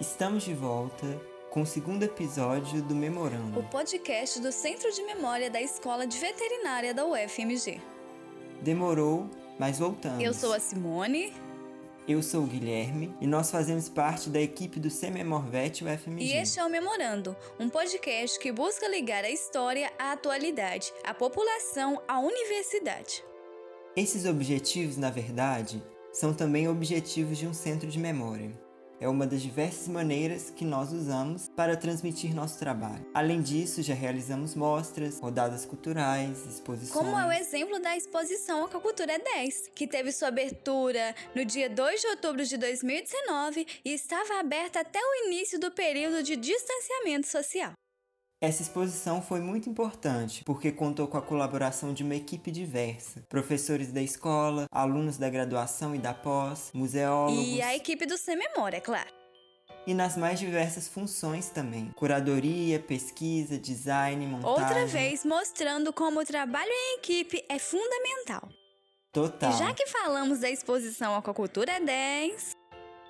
Estamos de volta com o segundo episódio do Memorando, o podcast do Centro de Memória da Escola de Veterinária da UFMG. Demorou, mas voltamos. Eu sou a Simone. Eu sou o Guilherme e nós fazemos parte da equipe do Sememorvet UFMG. E este é o Memorando, um podcast que busca ligar a história à atualidade, a população à universidade. Esses objetivos, na verdade, são também objetivos de um centro de memória é uma das diversas maneiras que nós usamos para transmitir nosso trabalho. Além disso, já realizamos mostras, rodadas culturais, exposições. Como é o exemplo da exposição Aquacultura 10, que teve sua abertura no dia 2 de outubro de 2019 e estava aberta até o início do período de distanciamento social. Essa exposição foi muito importante porque contou com a colaboração de uma equipe diversa: professores da escola, alunos da graduação e da pós, museólogos. E a equipe do Sem Memória, é claro. E nas mais diversas funções também: curadoria, pesquisa, design, montagem. Outra vez mostrando como o trabalho em equipe é fundamental. Total. E já que falamos da exposição Aquacultura 10,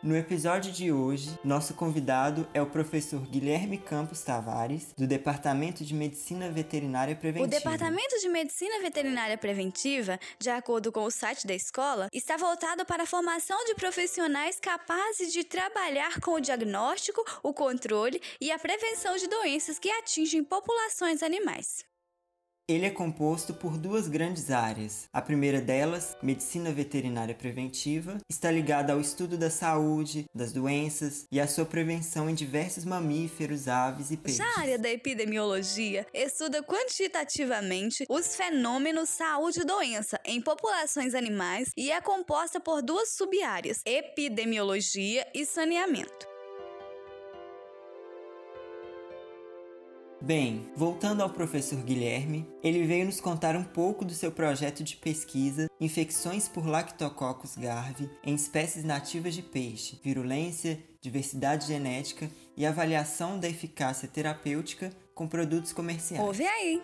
no episódio de hoje, nosso convidado é o professor Guilherme Campos Tavares, do Departamento de Medicina Veterinária Preventiva. O Departamento de Medicina Veterinária Preventiva, de acordo com o site da escola, está voltado para a formação de profissionais capazes de trabalhar com o diagnóstico, o controle e a prevenção de doenças que atingem populações animais. Ele é composto por duas grandes áreas. A primeira delas, medicina veterinária preventiva, está ligada ao estudo da saúde, das doenças e à sua prevenção em diversos mamíferos, aves e peixes. Já a área da epidemiologia estuda quantitativamente os fenômenos saúde e doença em populações animais e é composta por duas sub-áreas: epidemiologia e saneamento. Bem, voltando ao professor Guilherme, ele veio nos contar um pouco do seu projeto de pesquisa Infecções por Lactococcus garvi em espécies nativas de peixe, virulência, diversidade genética e avaliação da eficácia terapêutica com produtos comerciais. Ouve aí!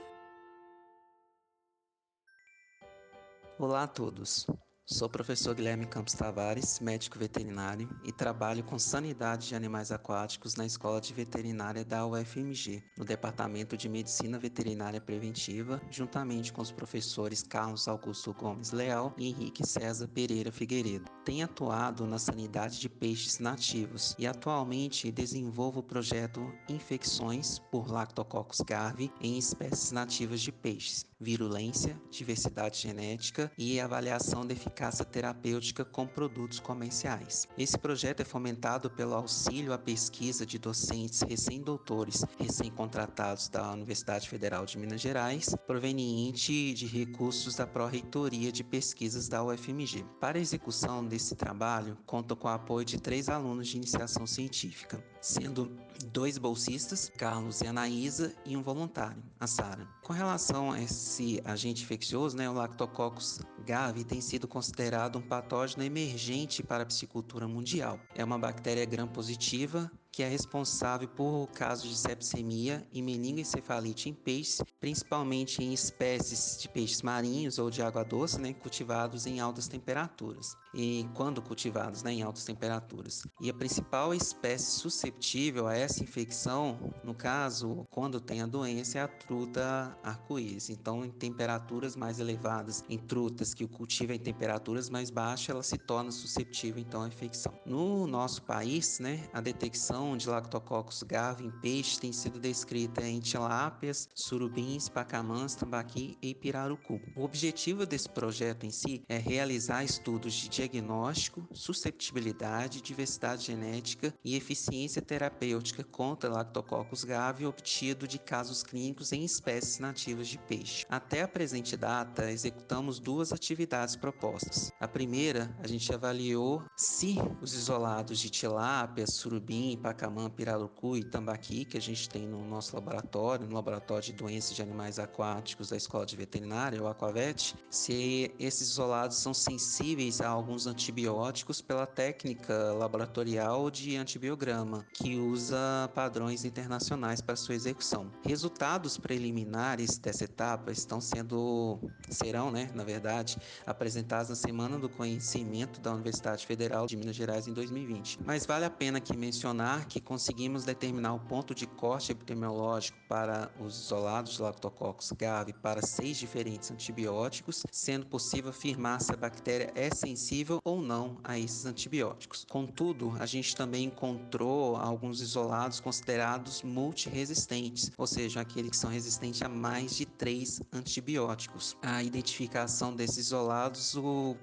Olá a todos! Sou o professor Guilherme Campos Tavares, médico veterinário, e trabalho com sanidade de animais aquáticos na Escola de Veterinária da UFMG, no Departamento de Medicina Veterinária Preventiva, juntamente com os professores Carlos Augusto Gomes Leal e Henrique César Pereira Figueiredo. Tenho atuado na sanidade de peixes nativos e atualmente desenvolvo o projeto Infecções por Lactococcus garvi em espécies nativas de peixes, virulência, diversidade genética e avaliação de eficácia eficácia terapêutica com produtos comerciais. Esse projeto é fomentado pelo auxílio à pesquisa de docentes recém-doutores, recém-contratados da Universidade Federal de Minas Gerais, proveniente de recursos da Pró-Reitoria de Pesquisas da UFMG. Para a execução desse trabalho, conta com o apoio de três alunos de iniciação científica, sendo dois bolsistas, Carlos e Anaísa, e um voluntário, a Sara. Com relação a esse agente infeccioso, né, o Lactococcus gavi tem sido considerado um patógeno emergente para a piscicultura mundial. É uma bactéria gram-positiva que é responsável por casos de sepsemia e meningoencefalite em peixes, principalmente em espécies de peixes marinhos ou de água doce, né, cultivados em altas temperaturas. E quando cultivados né, em altas temperaturas. E a principal espécie susceptível a essa infecção, no caso, quando tem a doença, é a truta arco-íris. Então, em temperaturas mais elevadas, em trutas que o cultivam em temperaturas mais baixas, ela se torna susceptível então à infecção. No nosso país, né, a detecção de Lactococcus garvi em peixes tem sido descrita em tilápias, surubins, pacamãs, tambaqui e pirarucu. O objetivo desse projeto em si é realizar estudos de diagnóstico, susceptibilidade, diversidade genética e eficiência terapêutica contra Lactococcus garvi obtido de casos clínicos em espécies nativas de peixe. Até a presente data, executamos duas atividades propostas. A primeira, a gente avaliou se os isolados de tilápia, surubim, Pacamã, Pirarucu e Tambaqui, que a gente tem no nosso laboratório, no laboratório de doenças de Animais Aquáticos da Escola de Veterinária, o Aquavet, se esses isolados são sensíveis a alguns antibióticos pela técnica laboratorial de antibiograma, que usa padrões internacionais para sua execução. Resultados preliminares dessa etapa estão sendo serão, né, na verdade, apresentados na Semana do Conhecimento da Universidade Federal de Minas Gerais em 2020. Mas vale a pena aqui mencionar que conseguimos determinar o ponto de corte epidemiológico para os isolados de Lactococcus gavi para seis diferentes antibióticos, sendo possível afirmar se a bactéria é sensível ou não a esses antibióticos. Contudo, a gente também encontrou alguns isolados considerados multiresistentes, ou seja, aqueles que são resistentes a mais de três antibióticos. A identificação desses isolados o,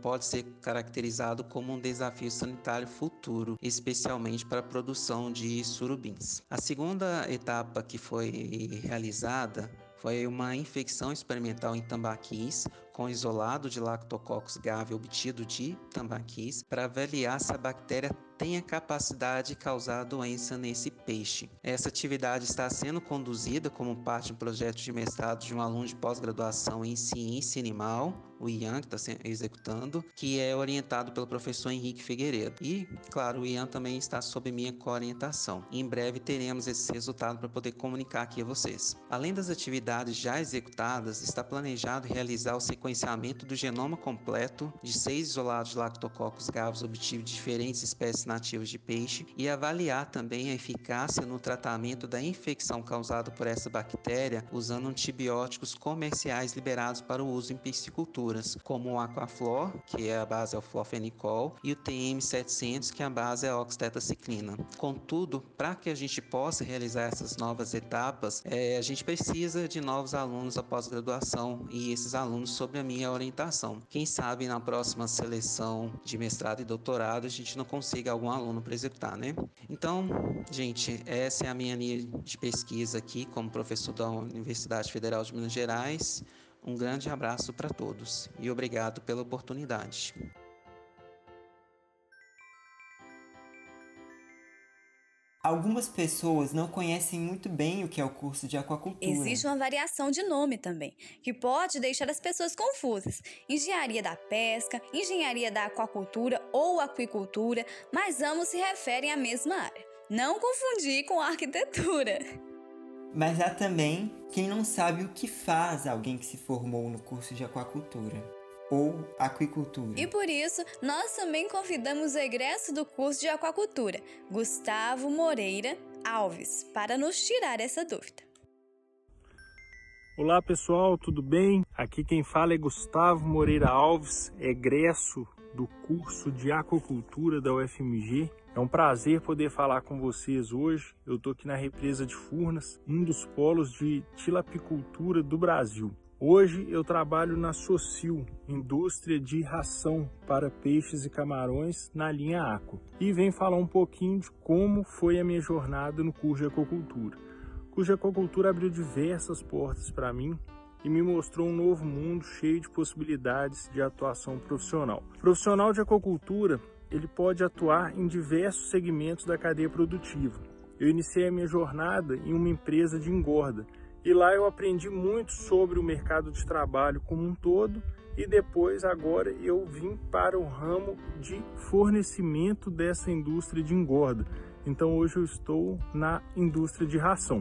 pode ser caracterizado como um desafio sanitário futuro, especialmente para a produção de surubins. A segunda etapa que foi realizada foi uma infecção experimental em tambaquis com isolado de Lactococcus gavi obtido de tambaquis para avaliar se a bactéria tem a capacidade de causar doença nesse peixe. Essa atividade está sendo conduzida como parte de um projeto de mestrado de um aluno de pós-graduação em ciência animal, o Ian, que está executando, que é orientado pelo professor Henrique Figueiredo. E, claro, o Ian também está sob minha coorientação. Em breve teremos esse resultado para poder comunicar aqui a vocês. Além das atividades já executadas, está planejado realizar o sequenciamento do genoma completo de seis isolados de Lactococcus gavis obtidos de diferentes espécies nativas de peixe e avaliar também a eficácia no tratamento da infecção causada por essa bactéria usando antibióticos comerciais liberados para o uso em como o Aquaflor, que é a base é o florfenicol, e o TM700, que é a base é a oxtetaciclina. Contudo, para que a gente possa realizar essas novas etapas, é, a gente precisa de novos alunos após graduação e esses alunos sob a minha orientação. Quem sabe na próxima seleção de mestrado e doutorado a gente não consiga algum aluno para executar, né? Então, gente, essa é a minha linha de pesquisa aqui como professor da Universidade Federal de Minas Gerais. Um grande abraço para todos e obrigado pela oportunidade. Algumas pessoas não conhecem muito bem o que é o curso de aquacultura. Existe uma variação de nome também, que pode deixar as pessoas confusas. Engenharia da pesca, engenharia da aquacultura ou aquicultura, mas ambos se referem à mesma área. Não confundir com arquitetura. Mas há também quem não sabe o que faz alguém que se formou no curso de aquacultura ou aquicultura. E por isso, nós também convidamos o egresso do curso de aquacultura, Gustavo Moreira Alves, para nos tirar essa dúvida. Olá pessoal, tudo bem? Aqui quem fala é Gustavo Moreira Alves, egresso do curso de aquacultura da UFMG. É um prazer poder falar com vocês hoje. Eu estou aqui na represa de Furnas, um dos polos de tilapicultura do Brasil. Hoje eu trabalho na Socil, indústria de ração para peixes e camarões na linha Aqua. E venho falar um pouquinho de como foi a minha jornada no curso de aquacultura. O curso de aquacultura abriu diversas portas para mim e me mostrou um novo mundo cheio de possibilidades de atuação profissional. Profissional de aquacultura, ele pode atuar em diversos segmentos da cadeia produtiva. Eu iniciei a minha jornada em uma empresa de engorda, e lá eu aprendi muito sobre o mercado de trabalho como um todo e depois agora eu vim para o ramo de fornecimento dessa indústria de engorda. Então hoje eu estou na indústria de ração.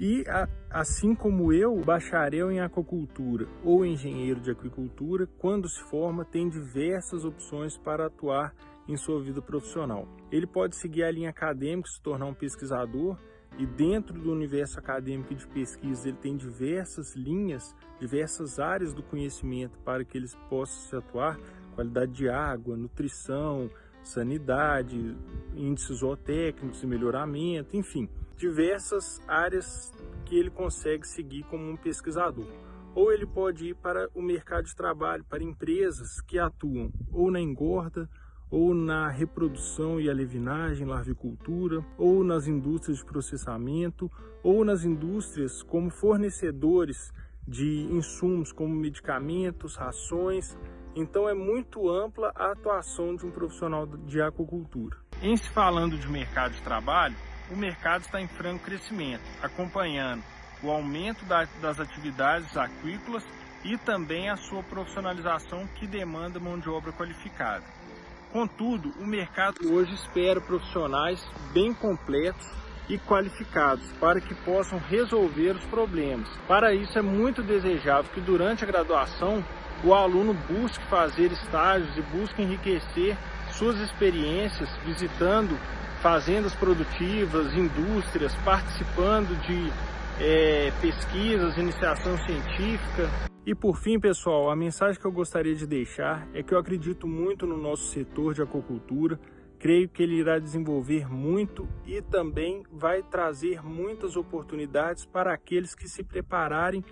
E assim como eu, bacharel em aquacultura ou engenheiro de aquicultura, quando se forma, tem diversas opções para atuar em sua vida profissional. Ele pode seguir a linha acadêmica, se tornar um pesquisador, e dentro do universo acadêmico de pesquisa, ele tem diversas linhas, diversas áreas do conhecimento para que eles possam se atuar, qualidade de água, nutrição, sanidade, índices zootécnicos e melhoramento, enfim, diversas áreas que ele consegue seguir como um pesquisador. Ou ele pode ir para o mercado de trabalho, para empresas que atuam ou na engorda, ou na reprodução e alevinagem, larvicultura, ou nas indústrias de processamento, ou nas indústrias como fornecedores de insumos como medicamentos, rações. Então é muito ampla a atuação de um profissional de aquacultura. Em se falando de mercado de trabalho, o mercado está em franco crescimento, acompanhando o aumento das atividades aquícolas e também a sua profissionalização que demanda mão de obra qualificada. Contudo, o mercado hoje espera profissionais bem completos e qualificados para que possam resolver os problemas. Para isso é muito desejável que durante a graduação o aluno busque fazer estágios e busque enriquecer suas experiências visitando fazendas produtivas, indústrias, participando de é, pesquisas, iniciação científica. E por fim, pessoal, a mensagem que eu gostaria de deixar é que eu acredito muito no nosso setor de aquacultura. Creio que ele irá desenvolver muito e também vai trazer muitas oportunidades para aqueles que se prepararem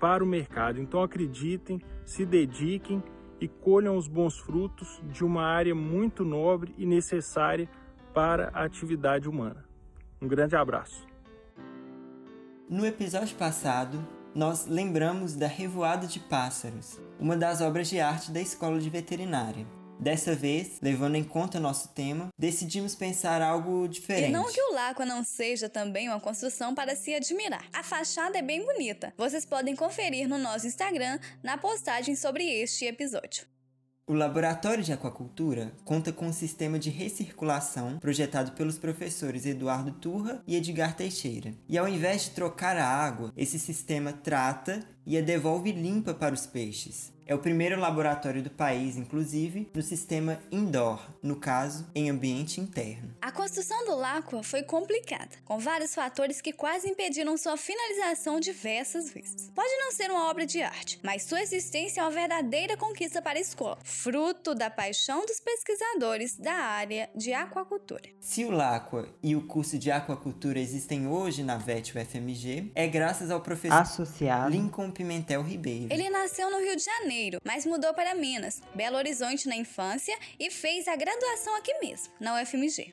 para o mercado. Então acreditem, se dediquem e colham os bons frutos de uma área muito nobre e necessária para a atividade humana. Um grande abraço. No episódio passado, nós lembramos da Revoada de Pássaros, uma das obras de arte da Escola de Veterinária. Dessa vez, levando em conta nosso tema, decidimos pensar algo diferente. E não que o Lacua não seja também uma construção para se admirar. A fachada é bem bonita. Vocês podem conferir no nosso Instagram na postagem sobre este episódio. O Laboratório de Aquacultura conta com um sistema de recirculação projetado pelos professores Eduardo Turra e Edgar Teixeira. E ao invés de trocar a água, esse sistema trata e a devolve limpa para os peixes. É o primeiro laboratório do país, inclusive, no sistema indoor, no caso, em ambiente interno. A construção do Láqua foi complicada, com vários fatores que quase impediram sua finalização diversas vezes. Pode não ser uma obra de arte, mas sua existência é uma verdadeira conquista para a escola, fruto da paixão dos pesquisadores da área de aquacultura. Se o Láqua e o curso de aquacultura existem hoje na VET UFMG, é graças ao professor associado Lincoln Pimentel Ribeiro. Ele nasceu no Rio de Janeiro Janeiro, mas mudou para Minas, Belo Horizonte na infância e fez a graduação aqui mesmo, na UFMG.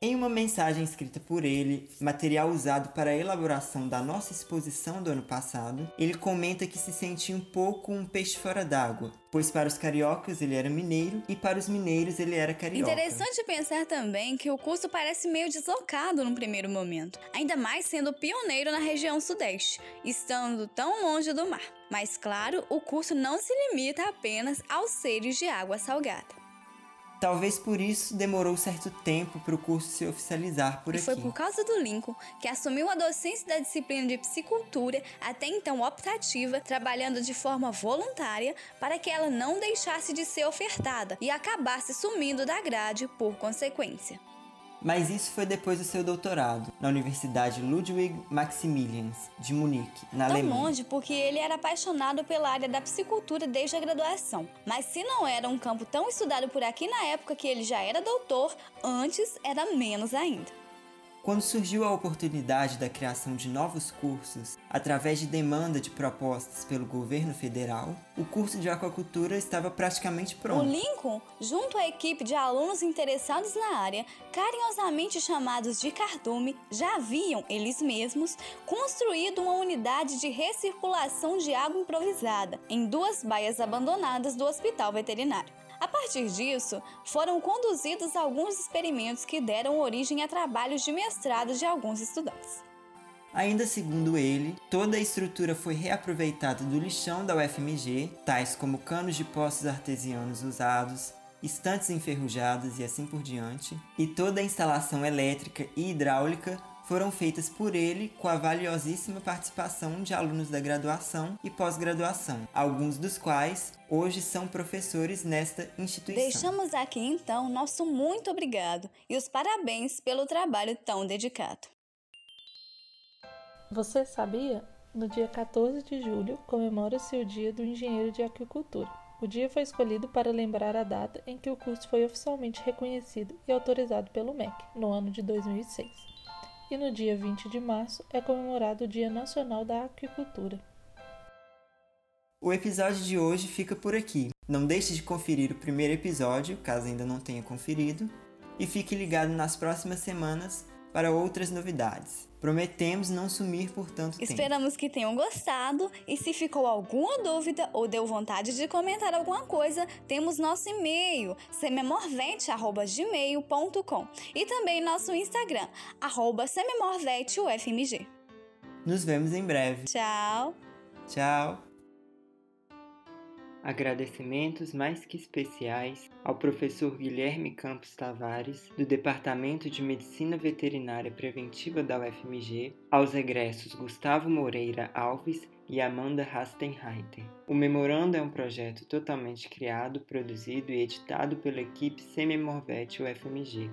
Em uma mensagem escrita por ele, material usado para a elaboração da nossa exposição do ano passado, ele comenta que se sentia um pouco um peixe fora d'água, pois para os cariocas ele era mineiro e para os mineiros ele era carioca. Interessante pensar também que o curso parece meio deslocado no primeiro momento, ainda mais sendo pioneiro na região sudeste, estando tão longe do mar. Mas claro, o curso não se limita apenas aos seres de água salgada. Talvez por isso demorou certo tempo para o curso se oficializar por e aqui. Foi por causa do Lincoln que assumiu a docência da disciplina de psicultura, até então optativa, trabalhando de forma voluntária para que ela não deixasse de ser ofertada e acabasse sumindo da grade por consequência. Mas isso foi depois do seu doutorado, na Universidade Ludwig Maximilians, de Munique, na Tão Alemanha. longe porque ele era apaixonado pela área da psicultura desde a graduação. Mas se não era um campo tão estudado por aqui na época que ele já era doutor, antes era menos ainda. Quando surgiu a oportunidade da criação de novos cursos, através de demanda de propostas pelo governo federal, o curso de aquacultura estava praticamente pronto. O Lincoln, junto à equipe de alunos interessados na área, carinhosamente chamados de cardume, já haviam, eles mesmos, construído uma unidade de recirculação de água improvisada em duas baias abandonadas do hospital veterinário. A partir disso, foram conduzidos alguns experimentos que deram origem a trabalhos de mestrado de alguns estudantes. Ainda segundo ele, toda a estrutura foi reaproveitada do lixão da UFMG, tais como canos de poços artesianos usados, estantes enferrujadas e assim por diante, e toda a instalação elétrica e hidráulica foram feitas por ele com a valiosíssima participação de alunos da graduação e pós-graduação, alguns dos quais hoje são professores nesta instituição. Deixamos aqui então nosso muito obrigado e os parabéns pelo trabalho tão dedicado. Você sabia? No dia 14 de julho comemora-se o Dia do Engenheiro de Aquicultura. O dia foi escolhido para lembrar a data em que o curso foi oficialmente reconhecido e autorizado pelo MEC, no ano de 2006 e no dia 20 de março é comemorado o Dia Nacional da Aquicultura. O episódio de hoje fica por aqui. Não deixe de conferir o primeiro episódio, caso ainda não tenha conferido, e fique ligado nas próximas semanas para outras novidades. Prometemos não sumir por tanto tempo. Esperamos que tenham gostado e se ficou alguma dúvida ou deu vontade de comentar alguma coisa, temos nosso e-mail sememorvete@gmail.com e também nosso Instagram sememorvetufmg. Nos vemos em breve. Tchau. Tchau. Agradecimentos mais que especiais ao professor Guilherme Campos Tavares, do Departamento de Medicina Veterinária Preventiva da UFMG, aos egressos Gustavo Moreira Alves e Amanda Rastenreiter. O memorando é um projeto totalmente criado, produzido e editado pela equipe Semimorvet UFMG.